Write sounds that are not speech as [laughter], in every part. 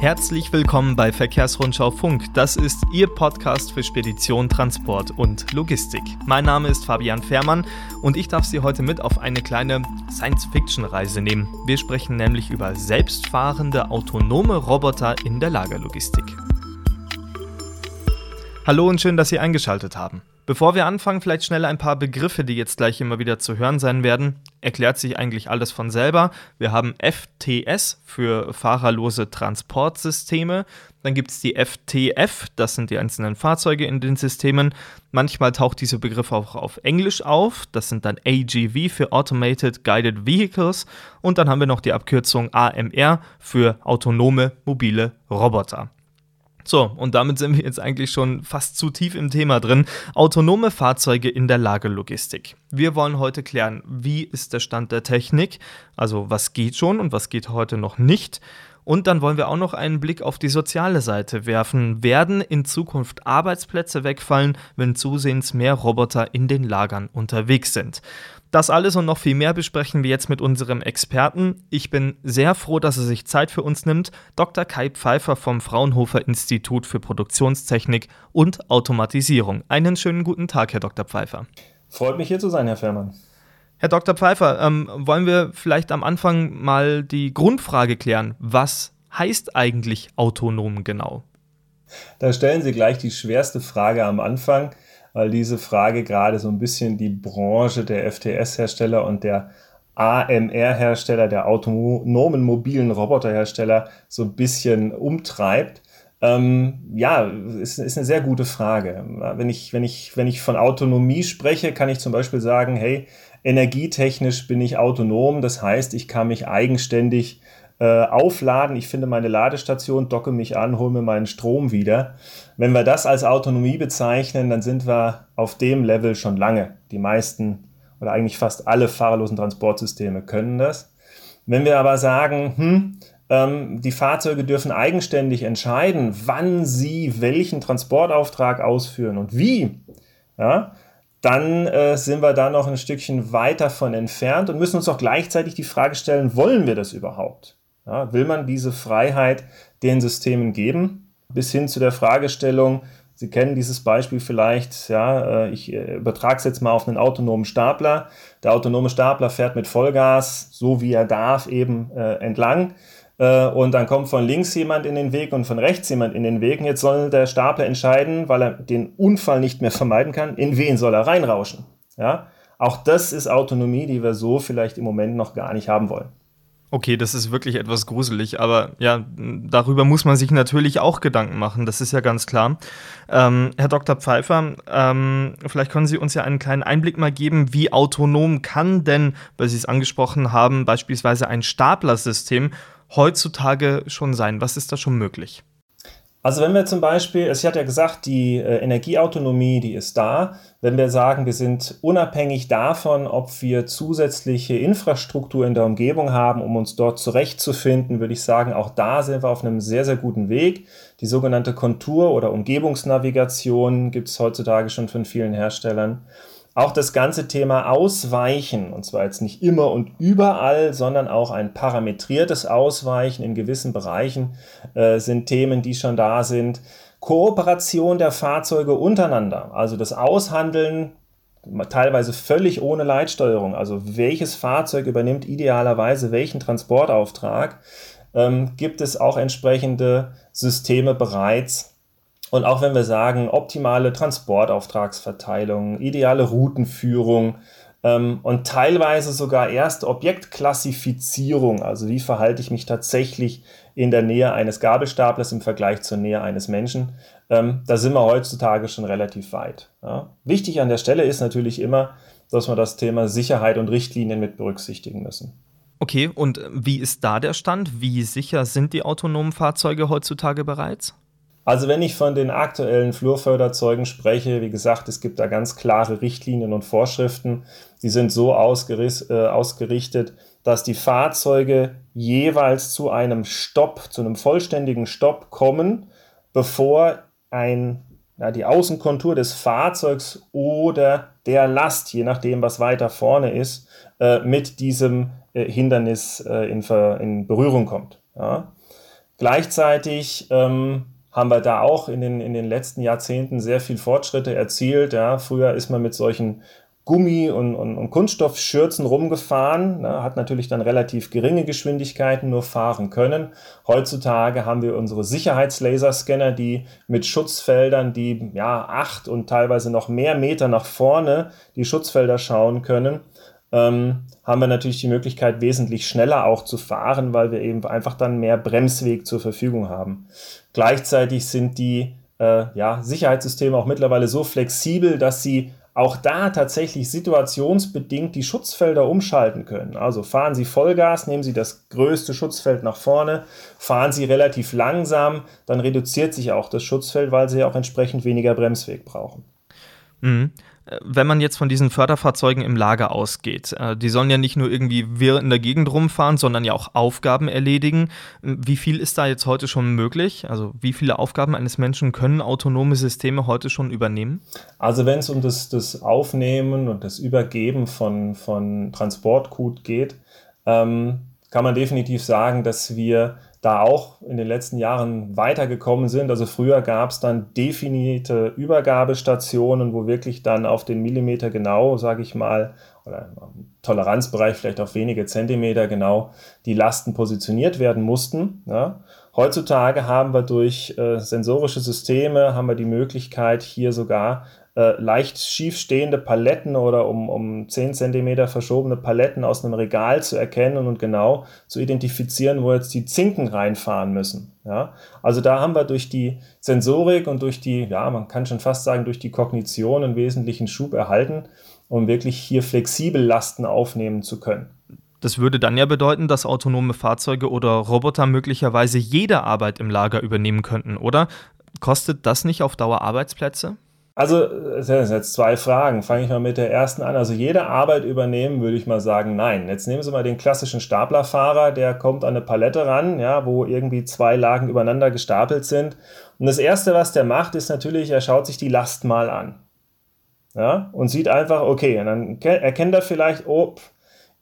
Herzlich willkommen bei Verkehrsrundschau Funk. Das ist Ihr Podcast für Spedition, Transport und Logistik. Mein Name ist Fabian Fehrmann und ich darf Sie heute mit auf eine kleine Science-Fiction-Reise nehmen. Wir sprechen nämlich über selbstfahrende autonome Roboter in der Lagerlogistik. Hallo und schön, dass Sie eingeschaltet haben. Bevor wir anfangen, vielleicht schnell ein paar Begriffe, die jetzt gleich immer wieder zu hören sein werden. Erklärt sich eigentlich alles von selber. Wir haben FTS für fahrerlose Transportsysteme. Dann gibt es die FTF, das sind die einzelnen Fahrzeuge in den Systemen. Manchmal taucht dieser Begriff auch auf Englisch auf. Das sind dann AGV für Automated Guided Vehicles. Und dann haben wir noch die Abkürzung AMR für autonome mobile Roboter. So, und damit sind wir jetzt eigentlich schon fast zu tief im Thema drin. Autonome Fahrzeuge in der Lagerlogistik. Wir wollen heute klären, wie ist der Stand der Technik, also was geht schon und was geht heute noch nicht. Und dann wollen wir auch noch einen Blick auf die soziale Seite werfen. Werden in Zukunft Arbeitsplätze wegfallen, wenn zusehends mehr Roboter in den Lagern unterwegs sind? Das alles und noch viel mehr besprechen wir jetzt mit unserem Experten. Ich bin sehr froh, dass er sich Zeit für uns nimmt. Dr. Kai Pfeiffer vom Fraunhofer Institut für Produktionstechnik und Automatisierung. Einen schönen guten Tag, Herr Dr. Pfeiffer. Freut mich hier zu sein, Herr Fährmann. Herr Dr. Pfeiffer, ähm, wollen wir vielleicht am Anfang mal die Grundfrage klären. Was heißt eigentlich autonom genau? Da stellen Sie gleich die schwerste Frage am Anfang weil diese Frage gerade so ein bisschen die Branche der FTS-Hersteller und der AMR-Hersteller, der autonomen mobilen Roboterhersteller, so ein bisschen umtreibt. Ähm, ja, ist, ist eine sehr gute Frage. Wenn ich, wenn, ich, wenn ich von Autonomie spreche, kann ich zum Beispiel sagen, hey, energietechnisch bin ich autonom, das heißt, ich kann mich eigenständig äh, aufladen, ich finde meine Ladestation, docke mich an, hole mir meinen Strom wieder. Wenn wir das als Autonomie bezeichnen, dann sind wir auf dem Level schon lange. Die meisten oder eigentlich fast alle fahrerlosen Transportsysteme können das. Wenn wir aber sagen, hm, ähm, die Fahrzeuge dürfen eigenständig entscheiden, wann sie welchen Transportauftrag ausführen und wie, ja, dann äh, sind wir da noch ein Stückchen weiter von entfernt und müssen uns auch gleichzeitig die Frage stellen, wollen wir das überhaupt? Ja, will man diese Freiheit den Systemen geben? Bis hin zu der Fragestellung, Sie kennen dieses Beispiel vielleicht, ja, äh, ich äh, übertrage es jetzt mal auf einen autonomen Stapler. Der autonome Stapler fährt mit Vollgas, so wie er darf, eben äh, entlang. Äh, und dann kommt von links jemand in den Weg und von rechts jemand in den Weg. Und jetzt soll der Stapler entscheiden, weil er den Unfall nicht mehr vermeiden kann, in wen soll er reinrauschen. Ja? Auch das ist Autonomie, die wir so vielleicht im Moment noch gar nicht haben wollen. Okay, das ist wirklich etwas gruselig, aber ja, darüber muss man sich natürlich auch Gedanken machen, das ist ja ganz klar. Ähm, Herr Dr. Pfeiffer, ähm, vielleicht können Sie uns ja einen kleinen Einblick mal geben, wie autonom kann denn, weil Sie es angesprochen haben, beispielsweise ein Staplersystem heutzutage schon sein? Was ist da schon möglich? Also wenn wir zum Beispiel, es hat ja gesagt, die äh, Energieautonomie, die ist da. Wenn wir sagen, wir sind unabhängig davon, ob wir zusätzliche Infrastruktur in der Umgebung haben, um uns dort zurechtzufinden, würde ich sagen, auch da sind wir auf einem sehr, sehr guten Weg. Die sogenannte Kontur- oder Umgebungsnavigation gibt es heutzutage schon von vielen Herstellern. Auch das ganze Thema Ausweichen, und zwar jetzt nicht immer und überall, sondern auch ein parametriertes Ausweichen in gewissen Bereichen, äh, sind Themen, die schon da sind. Kooperation der Fahrzeuge untereinander, also das Aushandeln teilweise völlig ohne Leitsteuerung, also welches Fahrzeug übernimmt idealerweise welchen Transportauftrag, ähm, gibt es auch entsprechende Systeme bereits, und auch wenn wir sagen, optimale Transportauftragsverteilung, ideale Routenführung ähm, und teilweise sogar erst Objektklassifizierung, also wie verhalte ich mich tatsächlich in der Nähe eines Gabelstaplers im Vergleich zur Nähe eines Menschen, ähm, da sind wir heutzutage schon relativ weit. Ja. Wichtig an der Stelle ist natürlich immer, dass wir das Thema Sicherheit und Richtlinien mit berücksichtigen müssen. Okay, und wie ist da der Stand? Wie sicher sind die autonomen Fahrzeuge heutzutage bereits? Also wenn ich von den aktuellen Flurförderzeugen spreche, wie gesagt, es gibt da ganz klare Richtlinien und Vorschriften. Die sind so äh, ausgerichtet, dass die Fahrzeuge jeweils zu einem Stopp, zu einem vollständigen Stopp kommen, bevor ein, ja, die Außenkontur des Fahrzeugs oder der Last, je nachdem, was weiter vorne ist, äh, mit diesem äh, Hindernis äh, in, in, Berührung kommt. Ja. Gleichzeitig ähm, haben wir da auch in den, in den letzten Jahrzehnten sehr viel Fortschritte erzielt. Ja. Früher ist man mit solchen Gummi- und, und, und Kunststoffschürzen rumgefahren, ne, hat natürlich dann relativ geringe Geschwindigkeiten nur fahren können. Heutzutage haben wir unsere Sicherheitslaserscanner, die mit Schutzfeldern, die ja acht und teilweise noch mehr Meter nach vorne die Schutzfelder schauen können. Ähm, haben wir natürlich die Möglichkeit, wesentlich schneller auch zu fahren, weil wir eben einfach dann mehr Bremsweg zur Verfügung haben. Gleichzeitig sind die äh, ja, Sicherheitssysteme auch mittlerweile so flexibel, dass sie auch da tatsächlich situationsbedingt die Schutzfelder umschalten können. Also fahren Sie Vollgas, nehmen Sie das größte Schutzfeld nach vorne, fahren Sie relativ langsam, dann reduziert sich auch das Schutzfeld, weil Sie auch entsprechend weniger Bremsweg brauchen. Mhm wenn man jetzt von diesen Förderfahrzeugen im Lager ausgeht, äh, die sollen ja nicht nur irgendwie wirr in der Gegend rumfahren, sondern ja auch Aufgaben erledigen. Wie viel ist da jetzt heute schon möglich? Also wie viele Aufgaben eines Menschen können autonome Systeme heute schon übernehmen? Also wenn es um das, das Aufnehmen und das Übergeben von, von Transportgut geht, ähm, kann man definitiv sagen, dass wir da auch in den letzten Jahren weitergekommen sind. Also früher gab es dann definierte Übergabestationen, wo wirklich dann auf den Millimeter genau, sage ich mal, oder im Toleranzbereich vielleicht auf wenige Zentimeter genau die Lasten positioniert werden mussten. Ja. Heutzutage haben wir durch äh, sensorische Systeme haben wir die Möglichkeit, hier sogar äh, leicht schief stehende Paletten oder um, um 10 cm verschobene Paletten aus einem Regal zu erkennen und genau zu identifizieren, wo jetzt die Zinken reinfahren müssen. Ja? Also da haben wir durch die Sensorik und durch die, ja, man kann schon fast sagen, durch die Kognition einen wesentlichen Schub erhalten, um wirklich hier flexibel Lasten aufnehmen zu können. Das würde dann ja bedeuten, dass autonome Fahrzeuge oder Roboter möglicherweise jede Arbeit im Lager übernehmen könnten, oder? Kostet das nicht auf Dauer Arbeitsplätze? Also, das sind jetzt zwei Fragen. Fange ich mal mit der ersten an. Also, jede Arbeit übernehmen, würde ich mal sagen, nein. Jetzt nehmen Sie mal den klassischen Staplerfahrer, der kommt an eine Palette ran, ja, wo irgendwie zwei Lagen übereinander gestapelt sind. Und das Erste, was der macht, ist natürlich, er schaut sich die Last mal an. Ja, und sieht einfach, okay, und dann erkennt er vielleicht, oh,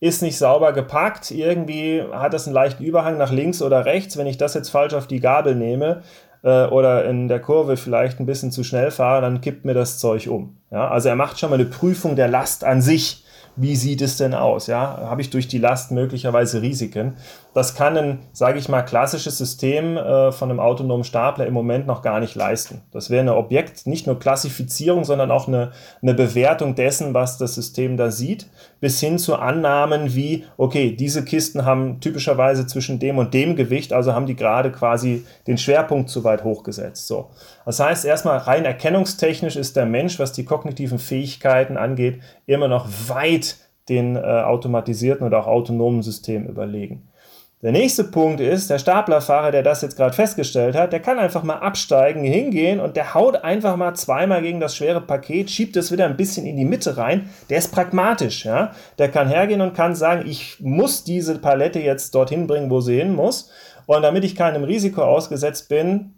ist nicht sauber gepackt, irgendwie hat das einen leichten Überhang nach links oder rechts. Wenn ich das jetzt falsch auf die Gabel nehme, äh, oder in der Kurve vielleicht ein bisschen zu schnell fahre, dann kippt mir das Zeug um. Ja? Also er macht schon mal eine Prüfung der Last an sich wie sieht es denn aus? Ja, habe ich durch die Last möglicherweise Risiken? Das kann ein, sage ich mal, klassisches System äh, von einem autonomen Stapler im Moment noch gar nicht leisten. Das wäre eine Objekt, nicht nur Klassifizierung, sondern auch eine, eine Bewertung dessen, was das System da sieht, bis hin zu Annahmen wie, okay, diese Kisten haben typischerweise zwischen dem und dem Gewicht, also haben die gerade quasi den Schwerpunkt zu weit hochgesetzt. So. Das heißt, erstmal rein erkennungstechnisch ist der Mensch, was die kognitiven Fähigkeiten angeht, immer noch weit den äh, automatisierten oder auch autonomen Systemen überlegen. Der nächste Punkt ist, der Staplerfahrer, der das jetzt gerade festgestellt hat, der kann einfach mal absteigen, hingehen und der haut einfach mal zweimal gegen das schwere Paket, schiebt es wieder ein bisschen in die Mitte rein. Der ist pragmatisch, ja. Der kann hergehen und kann sagen, ich muss diese Palette jetzt dorthin bringen, wo sie hin muss. Und damit ich keinem Risiko ausgesetzt bin,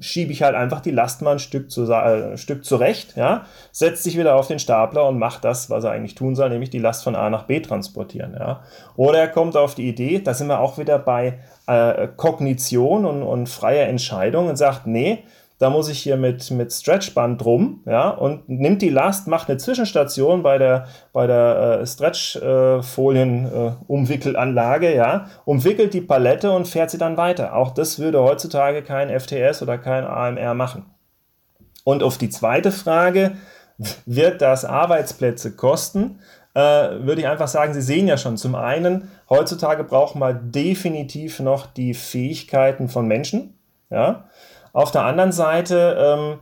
schiebe ich halt einfach die Last mal ein Stück, zu, äh, Stück zurecht, ja, setzt sich wieder auf den Stapler und macht das, was er eigentlich tun soll, nämlich die Last von A nach B transportieren. Ja. Oder er kommt auf die Idee, da sind wir auch wieder bei äh, Kognition und, und freier Entscheidung und sagt, nee, da muss ich hier mit, mit Stretchband drum, ja, und nimmt die Last, macht eine Zwischenstation bei der, bei der äh, Stretchfolien-Umwickelanlage, äh, ja, umwickelt die Palette und fährt sie dann weiter. Auch das würde heutzutage kein FTS oder kein AMR machen. Und auf die zweite Frage, wird das Arbeitsplätze kosten? Äh, würde ich einfach sagen, Sie sehen ja schon, zum einen, heutzutage braucht man definitiv noch die Fähigkeiten von Menschen, ja, auf der anderen Seite, ähm,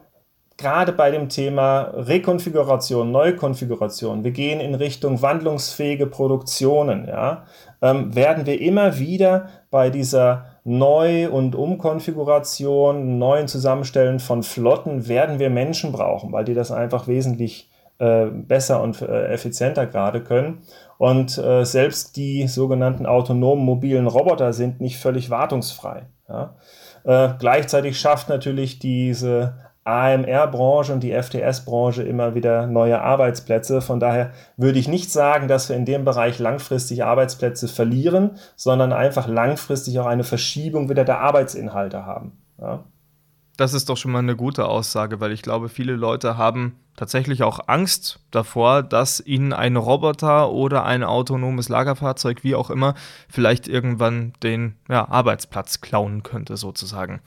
gerade bei dem Thema Rekonfiguration, Neukonfiguration, wir gehen in Richtung wandlungsfähige Produktionen, ja, ähm, werden wir immer wieder bei dieser Neu- und Umkonfiguration, neuen Zusammenstellen von Flotten, werden wir Menschen brauchen, weil die das einfach wesentlich äh, besser und äh, effizienter gerade können. Und äh, selbst die sogenannten autonomen mobilen Roboter sind nicht völlig wartungsfrei. Ja. Äh, gleichzeitig schafft natürlich diese AMR-Branche und die FTS-Branche immer wieder neue Arbeitsplätze. Von daher würde ich nicht sagen, dass wir in dem Bereich langfristig Arbeitsplätze verlieren, sondern einfach langfristig auch eine Verschiebung wieder der Arbeitsinhalte haben. Ja. Das ist doch schon mal eine gute Aussage, weil ich glaube, viele Leute haben tatsächlich auch Angst davor, dass ihnen ein Roboter oder ein autonomes Lagerfahrzeug, wie auch immer, vielleicht irgendwann den ja, Arbeitsplatz klauen könnte, sozusagen.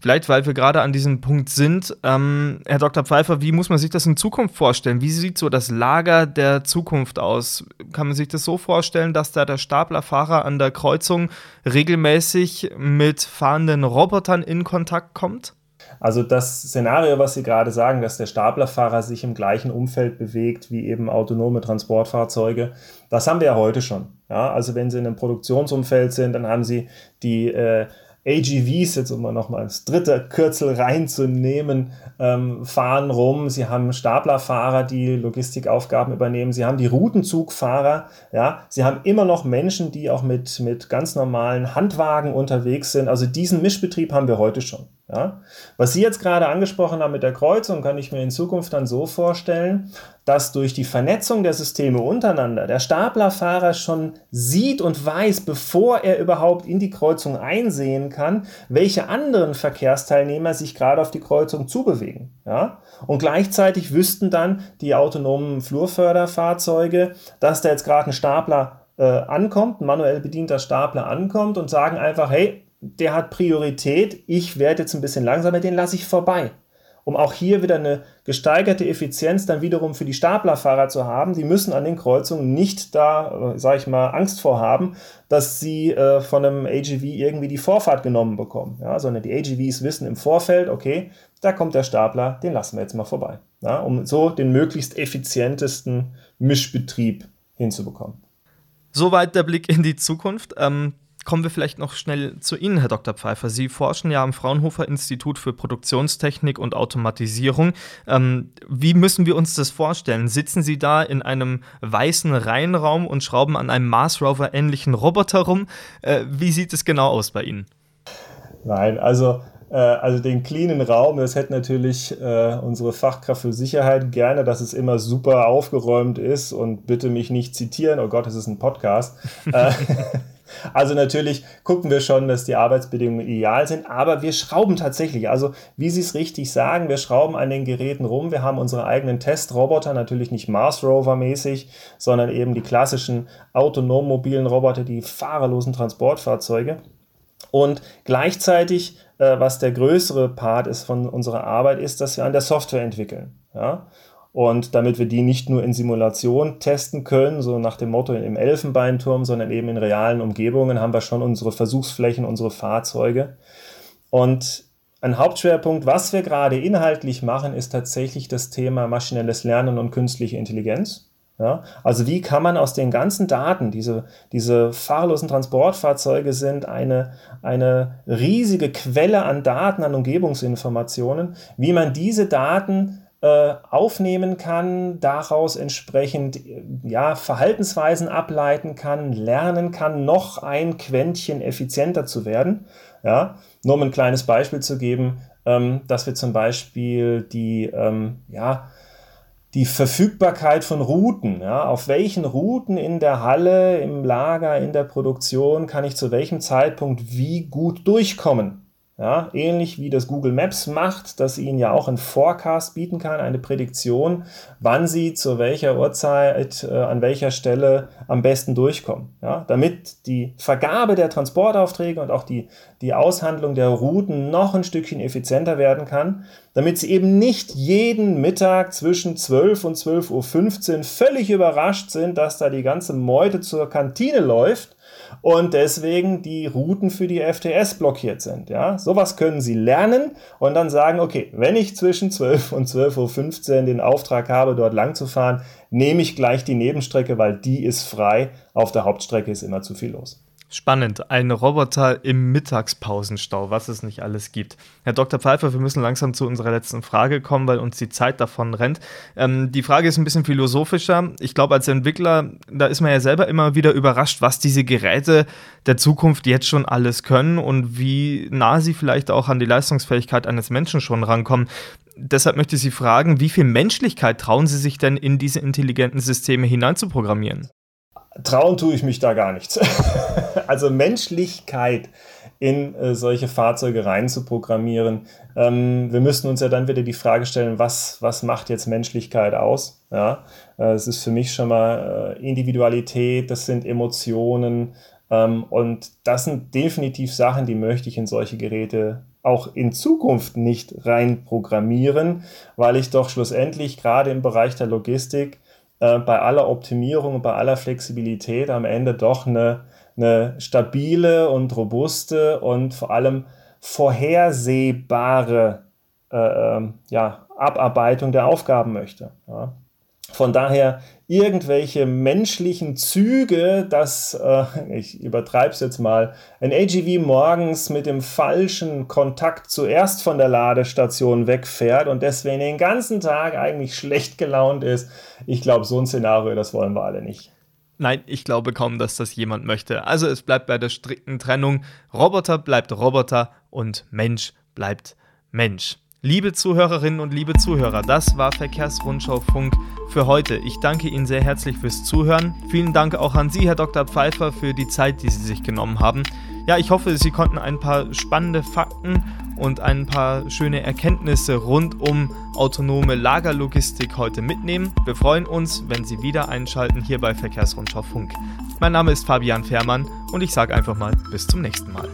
Vielleicht, weil wir gerade an diesem Punkt sind, ähm, Herr Dr. Pfeiffer, wie muss man sich das in Zukunft vorstellen? Wie sieht so das Lager der Zukunft aus? Kann man sich das so vorstellen, dass da der Staplerfahrer an der Kreuzung regelmäßig mit fahrenden Robotern in Kontakt kommt? Also das Szenario, was Sie gerade sagen, dass der Staplerfahrer sich im gleichen Umfeld bewegt wie eben autonome Transportfahrzeuge, das haben wir ja heute schon. Ja, also wenn Sie in einem Produktionsumfeld sind, dann haben Sie die äh, AGVs, jetzt um mal nochmal das dritte Kürzel reinzunehmen, ähm, fahren rum. Sie haben Staplerfahrer, die Logistikaufgaben übernehmen. Sie haben die Routenzugfahrer. Ja, sie haben immer noch Menschen, die auch mit, mit ganz normalen Handwagen unterwegs sind. Also diesen Mischbetrieb haben wir heute schon. Ja? Was Sie jetzt gerade angesprochen haben mit der Kreuzung, kann ich mir in Zukunft dann so vorstellen, dass durch die Vernetzung der Systeme untereinander der Staplerfahrer schon sieht und weiß, bevor er überhaupt in die Kreuzung einsehen kann, welche anderen Verkehrsteilnehmer sich gerade auf die Kreuzung zubewegen. Ja? Und gleichzeitig wüssten dann die autonomen Flurförderfahrzeuge, dass da jetzt gerade ein Stapler äh, ankommt, ein manuell bedienter Stapler ankommt und sagen einfach, hey, der hat Priorität, ich werde jetzt ein bisschen langsamer, den lasse ich vorbei. Um auch hier wieder eine gesteigerte Effizienz dann wiederum für die Staplerfahrer zu haben. Die müssen an den Kreuzungen nicht da, äh, sage ich mal, Angst vorhaben, dass sie äh, von einem AGV irgendwie die Vorfahrt genommen bekommen. Ja, sondern die AGVs wissen im Vorfeld, okay, da kommt der Stapler, den lassen wir jetzt mal vorbei. Ja, um so den möglichst effizientesten Mischbetrieb hinzubekommen. Soweit der Blick in die Zukunft. Ähm kommen wir vielleicht noch schnell zu Ihnen, Herr Dr. Pfeiffer. Sie forschen ja am Fraunhofer Institut für Produktionstechnik und Automatisierung. Ähm, wie müssen wir uns das vorstellen? Sitzen Sie da in einem weißen Reihenraum und schrauben an einem Mars Rover ähnlichen Roboter rum? Äh, wie sieht es genau aus bei Ihnen? Nein, also äh, also den cleanen Raum, das hätte natürlich äh, unsere Fachkraft für Sicherheit gerne, dass es immer super aufgeräumt ist und bitte mich nicht zitieren, oh Gott, es ist ein Podcast. [laughs] Also natürlich gucken wir schon, dass die Arbeitsbedingungen ideal sind, aber wir schrauben tatsächlich. Also wie Sie es richtig sagen, wir schrauben an den Geräten rum. Wir haben unsere eigenen Testroboter, natürlich nicht Mars Rover mäßig, sondern eben die klassischen autonom mobilen Roboter, die fahrerlosen Transportfahrzeuge. Und gleichzeitig, äh, was der größere Part ist von unserer Arbeit, ist, dass wir an der Software entwickeln. Ja? Und damit wir die nicht nur in Simulation testen können, so nach dem Motto im Elfenbeinturm, sondern eben in realen Umgebungen, haben wir schon unsere Versuchsflächen, unsere Fahrzeuge. Und ein Hauptschwerpunkt, was wir gerade inhaltlich machen, ist tatsächlich das Thema maschinelles Lernen und künstliche Intelligenz. Ja, also wie kann man aus den ganzen Daten, diese, diese fahrlosen Transportfahrzeuge sind eine, eine riesige Quelle an Daten, an Umgebungsinformationen, wie man diese Daten äh, aufnehmen kann, daraus entsprechend ja, Verhaltensweisen ableiten kann, lernen kann, noch ein Quäntchen effizienter zu werden. Ja, nur um ein kleines Beispiel zu geben, ähm, dass wir zum Beispiel die, ähm, ja, die Verfügbarkeit von Routen, ja, auf welchen Routen in der Halle, im Lager, in der Produktion kann ich zu welchem Zeitpunkt wie gut durchkommen. Ja, ähnlich wie das Google Maps macht, dass Ihnen ja auch ein Forecast bieten kann, eine Prädiktion, wann Sie zu welcher Uhrzeit äh, an welcher Stelle am besten durchkommen. Ja, damit die Vergabe der Transportaufträge und auch die, die Aushandlung der Routen noch ein Stückchen effizienter werden kann, damit Sie eben nicht jeden Mittag zwischen 12 und 12.15 Uhr völlig überrascht sind, dass da die ganze Meute zur Kantine läuft und deswegen die Routen für die FTS blockiert sind. Ja, sowas können Sie lernen und dann sagen, okay, wenn ich zwischen 12 und 12.15 Uhr den Auftrag habe, dort lang zu fahren, nehme ich gleich die Nebenstrecke, weil die ist frei. Auf der Hauptstrecke ist immer zu viel los. Spannend. Ein Roboter im Mittagspausenstau, was es nicht alles gibt. Herr Dr. Pfeiffer, wir müssen langsam zu unserer letzten Frage kommen, weil uns die Zeit davon rennt. Ähm, die Frage ist ein bisschen philosophischer. Ich glaube, als Entwickler, da ist man ja selber immer wieder überrascht, was diese Geräte der Zukunft jetzt schon alles können und wie nah sie vielleicht auch an die Leistungsfähigkeit eines Menschen schon rankommen. deshalb möchte ich Sie fragen, wie viel Menschlichkeit trauen Sie sich denn in diese intelligenten Systeme hineinzuprogrammieren? Trauen tue ich mich da gar nichts. [laughs] also Menschlichkeit in äh, solche Fahrzeuge rein zu programmieren. Ähm, wir müssten uns ja dann wieder die Frage stellen, was, was macht jetzt Menschlichkeit aus? Ja, äh, es ist für mich schon mal äh, Individualität, das sind Emotionen ähm, und das sind definitiv Sachen, die möchte ich in solche Geräte auch in Zukunft nicht rein programmieren, weil ich doch schlussendlich gerade im Bereich der Logistik äh, bei aller Optimierung und bei aller Flexibilität am Ende doch eine, eine stabile und robuste und vor allem vorhersehbare äh, ähm, ja, Abarbeitung der Aufgaben möchte. Ja. Von daher irgendwelche menschlichen Züge, dass, äh, ich übertreibe es jetzt mal, ein AGV morgens mit dem falschen Kontakt zuerst von der Ladestation wegfährt und deswegen den ganzen Tag eigentlich schlecht gelaunt ist. Ich glaube, so ein Szenario, das wollen wir alle nicht. Nein, ich glaube kaum, dass das jemand möchte. Also es bleibt bei der strikten Trennung. Roboter bleibt Roboter und Mensch bleibt Mensch. Liebe Zuhörerinnen und liebe Zuhörer, das war Verkehrsrundschau Funk für heute. Ich danke Ihnen sehr herzlich fürs Zuhören. Vielen Dank auch an Sie, Herr Dr. Pfeiffer, für die Zeit, die Sie sich genommen haben. Ja, ich hoffe, Sie konnten ein paar spannende Fakten und ein paar schöne Erkenntnisse rund um autonome Lagerlogistik heute mitnehmen. Wir freuen uns, wenn Sie wieder einschalten hier bei Verkehrsrundschau Funk. Mein Name ist Fabian Fährmann und ich sage einfach mal bis zum nächsten Mal.